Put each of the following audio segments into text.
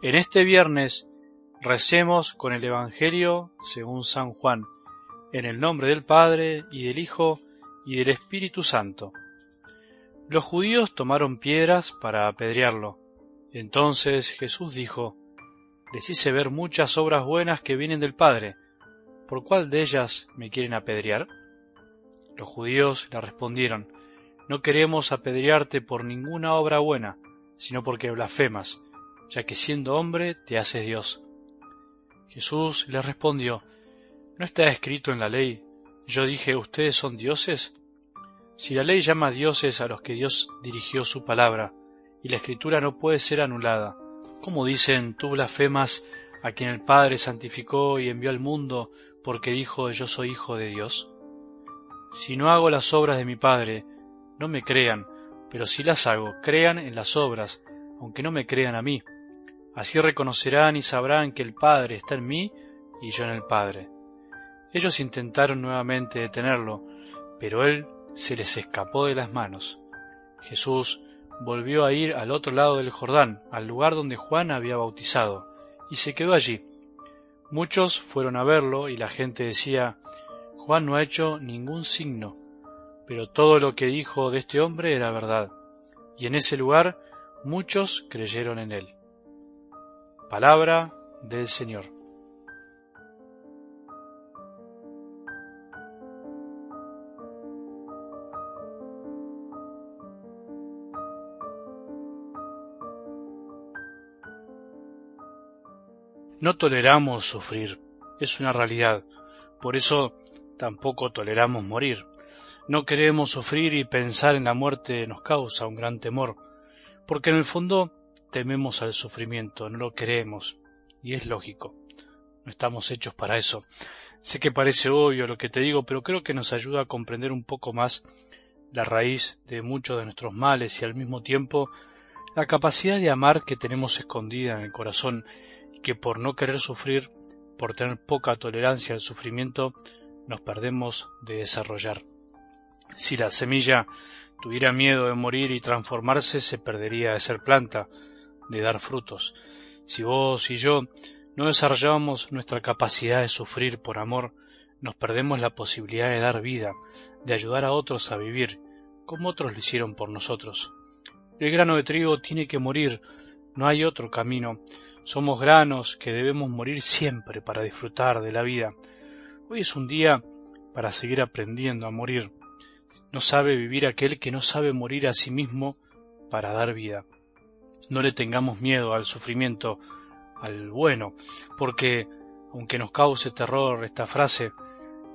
En este viernes recemos con el Evangelio según San Juan, en el nombre del Padre y del Hijo y del Espíritu Santo. Los judíos tomaron piedras para apedrearlo. Entonces Jesús dijo, Les hice ver muchas obras buenas que vienen del Padre. ¿Por cuál de ellas me quieren apedrear? Los judíos le respondieron, No queremos apedrearte por ninguna obra buena, sino porque blasfemas ya que siendo hombre te haces Dios. Jesús le respondió, ¿no está escrito en la ley, yo dije, ustedes son dioses? Si la ley llama dioses a los que Dios dirigió su palabra, y la escritura no puede ser anulada, ¿cómo dicen, tú blasfemas a quien el Padre santificó y envió al mundo porque dijo, yo soy hijo de Dios? Si no hago las obras de mi Padre, no me crean, pero si las hago, crean en las obras, aunque no me crean a mí Así reconocerán y sabrán que el Padre está en mí y yo en el Padre. Ellos intentaron nuevamente detenerlo, pero él se les escapó de las manos. Jesús volvió a ir al otro lado del Jordán, al lugar donde Juan había bautizado, y se quedó allí. Muchos fueron a verlo y la gente decía, Juan no ha hecho ningún signo, pero todo lo que dijo de este hombre era verdad, y en ese lugar muchos creyeron en él. Palabra del Señor. No toleramos sufrir, es una realidad. Por eso tampoco toleramos morir. No queremos sufrir y pensar en la muerte nos causa un gran temor, porque en el fondo tememos al sufrimiento, no lo queremos, y es lógico. No estamos hechos para eso. Sé que parece obvio lo que te digo, pero creo que nos ayuda a comprender un poco más la raíz de muchos de nuestros males y al mismo tiempo la capacidad de amar que tenemos escondida en el corazón y que por no querer sufrir, por tener poca tolerancia al sufrimiento, nos perdemos de desarrollar. Si la semilla tuviera miedo de morir y transformarse, se perdería de ser planta, de dar frutos. Si vos y yo no desarrollamos nuestra capacidad de sufrir por amor, nos perdemos la posibilidad de dar vida, de ayudar a otros a vivir, como otros lo hicieron por nosotros. El grano de trigo tiene que morir, no hay otro camino. Somos granos que debemos morir siempre para disfrutar de la vida. Hoy es un día para seguir aprendiendo a morir. No sabe vivir aquel que no sabe morir a sí mismo para dar vida no le tengamos miedo al sufrimiento, al bueno, porque, aunque nos cause terror esta frase,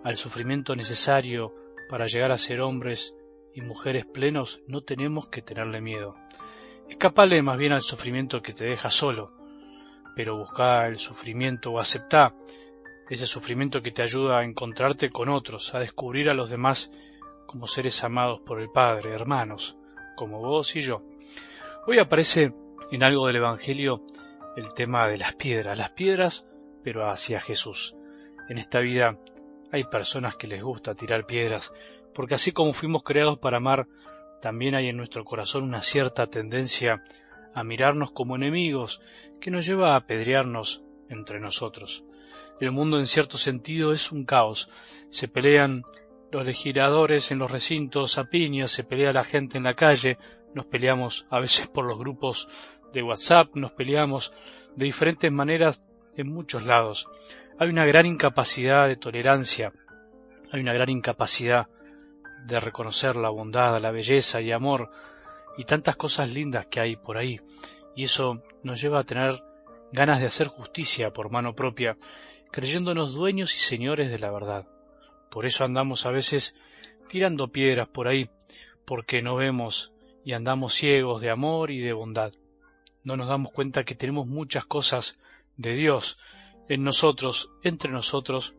al sufrimiento necesario para llegar a ser hombres y mujeres plenos, no tenemos que tenerle miedo. Escapale más bien al sufrimiento que te deja solo, pero busca el sufrimiento o acepta ese sufrimiento que te ayuda a encontrarte con otros, a descubrir a los demás como seres amados por el Padre, hermanos, como vos y yo. Hoy aparece en algo del Evangelio el tema de las piedras, las piedras pero hacia Jesús. En esta vida hay personas que les gusta tirar piedras, porque así como fuimos creados para amar, también hay en nuestro corazón una cierta tendencia a mirarnos como enemigos que nos lleva a apedrearnos entre nosotros. El mundo en cierto sentido es un caos. Se pelean los legisladores en los recintos a piñas, se pelea la gente en la calle, nos peleamos a veces por los grupos de WhatsApp, nos peleamos de diferentes maneras en muchos lados. Hay una gran incapacidad de tolerancia, hay una gran incapacidad de reconocer la bondad, la belleza y amor y tantas cosas lindas que hay por ahí. Y eso nos lleva a tener ganas de hacer justicia por mano propia, creyéndonos dueños y señores de la verdad. Por eso andamos a veces tirando piedras por ahí, porque no vemos y andamos ciegos de amor y de bondad. No nos damos cuenta que tenemos muchas cosas de Dios en nosotros, entre nosotros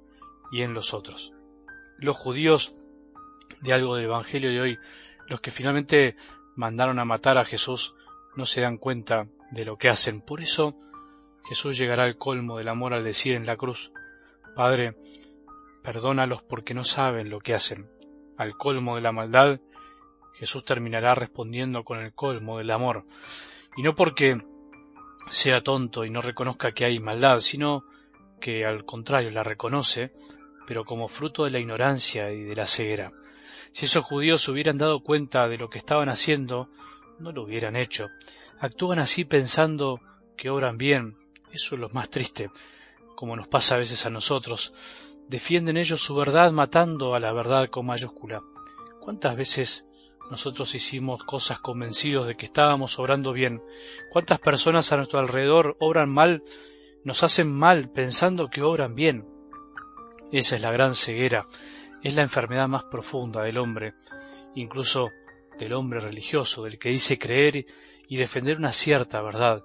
y en los otros. Los judíos, de algo del Evangelio de hoy, los que finalmente mandaron a matar a Jesús, no se dan cuenta de lo que hacen. Por eso Jesús llegará al colmo del amor al decir en la cruz, Padre, perdónalos porque no saben lo que hacen. Al colmo de la maldad Jesús terminará respondiendo con el colmo del amor, y no porque sea tonto y no reconozca que hay maldad, sino que al contrario la reconoce, pero como fruto de la ignorancia y de la ceguera. Si esos judíos hubieran dado cuenta de lo que estaban haciendo, no lo hubieran hecho. Actúan así pensando que obran bien. Eso es lo más triste, como nos pasa a veces a nosotros. Defienden ellos su verdad matando a la verdad con mayúscula. ¿Cuántas veces nosotros hicimos cosas convencidos de que estábamos obrando bien? ¿Cuántas personas a nuestro alrededor obran mal, nos hacen mal pensando que obran bien? Esa es la gran ceguera, es la enfermedad más profunda del hombre, incluso del hombre religioso, del que dice creer y defender una cierta verdad.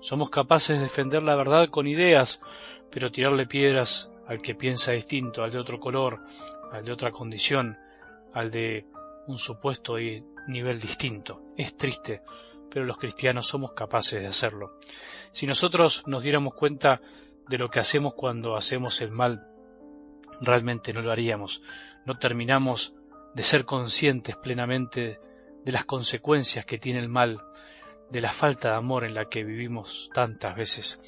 Somos capaces de defender la verdad con ideas, pero tirarle piedras al que piensa distinto, al de otro color, al de otra condición, al de un supuesto nivel distinto. Es triste, pero los cristianos somos capaces de hacerlo. Si nosotros nos diéramos cuenta de lo que hacemos cuando hacemos el mal, realmente no lo haríamos. No terminamos de ser conscientes plenamente de las consecuencias que tiene el mal, de la falta de amor en la que vivimos tantas veces.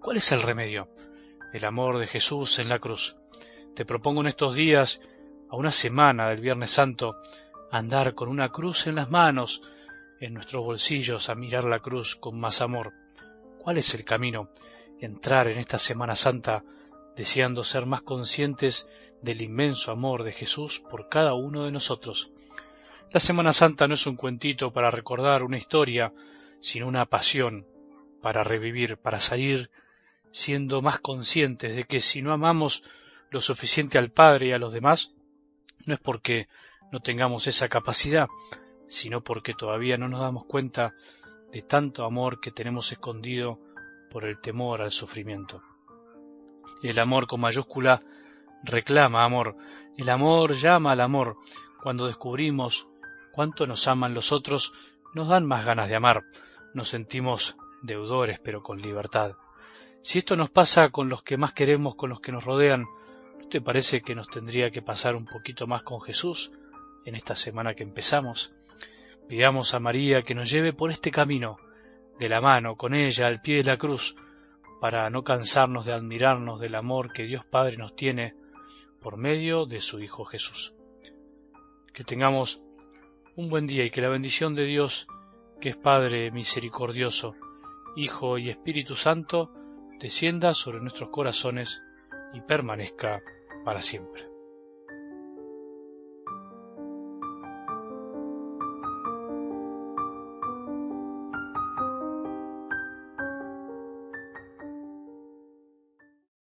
¿Cuál es el remedio? El amor de Jesús en la cruz. Te propongo en estos días, a una semana del Viernes Santo, andar con una cruz en las manos, en nuestros bolsillos, a mirar la cruz con más amor. ¿Cuál es el camino? Entrar en esta Semana Santa deseando ser más conscientes del inmenso amor de Jesús por cada uno de nosotros. La Semana Santa no es un cuentito para recordar una historia, sino una pasión para revivir, para salir siendo más conscientes de que si no amamos lo suficiente al Padre y a los demás, no es porque no tengamos esa capacidad, sino porque todavía no nos damos cuenta de tanto amor que tenemos escondido por el temor al sufrimiento. El amor con mayúscula reclama amor, el amor llama al amor. Cuando descubrimos cuánto nos aman los otros, nos dan más ganas de amar, nos sentimos deudores pero con libertad. Si esto nos pasa con los que más queremos, con los que nos rodean, ¿no te parece que nos tendría que pasar un poquito más con Jesús en esta semana que empezamos? Pidamos a María que nos lleve por este camino, de la mano, con ella, al pie de la cruz, para no cansarnos de admirarnos del amor que Dios Padre nos tiene por medio de su Hijo Jesús. Que tengamos un buen día y que la bendición de Dios, que es Padre misericordioso, Hijo y Espíritu Santo, descienda sobre nuestros corazones y permanezca para siempre.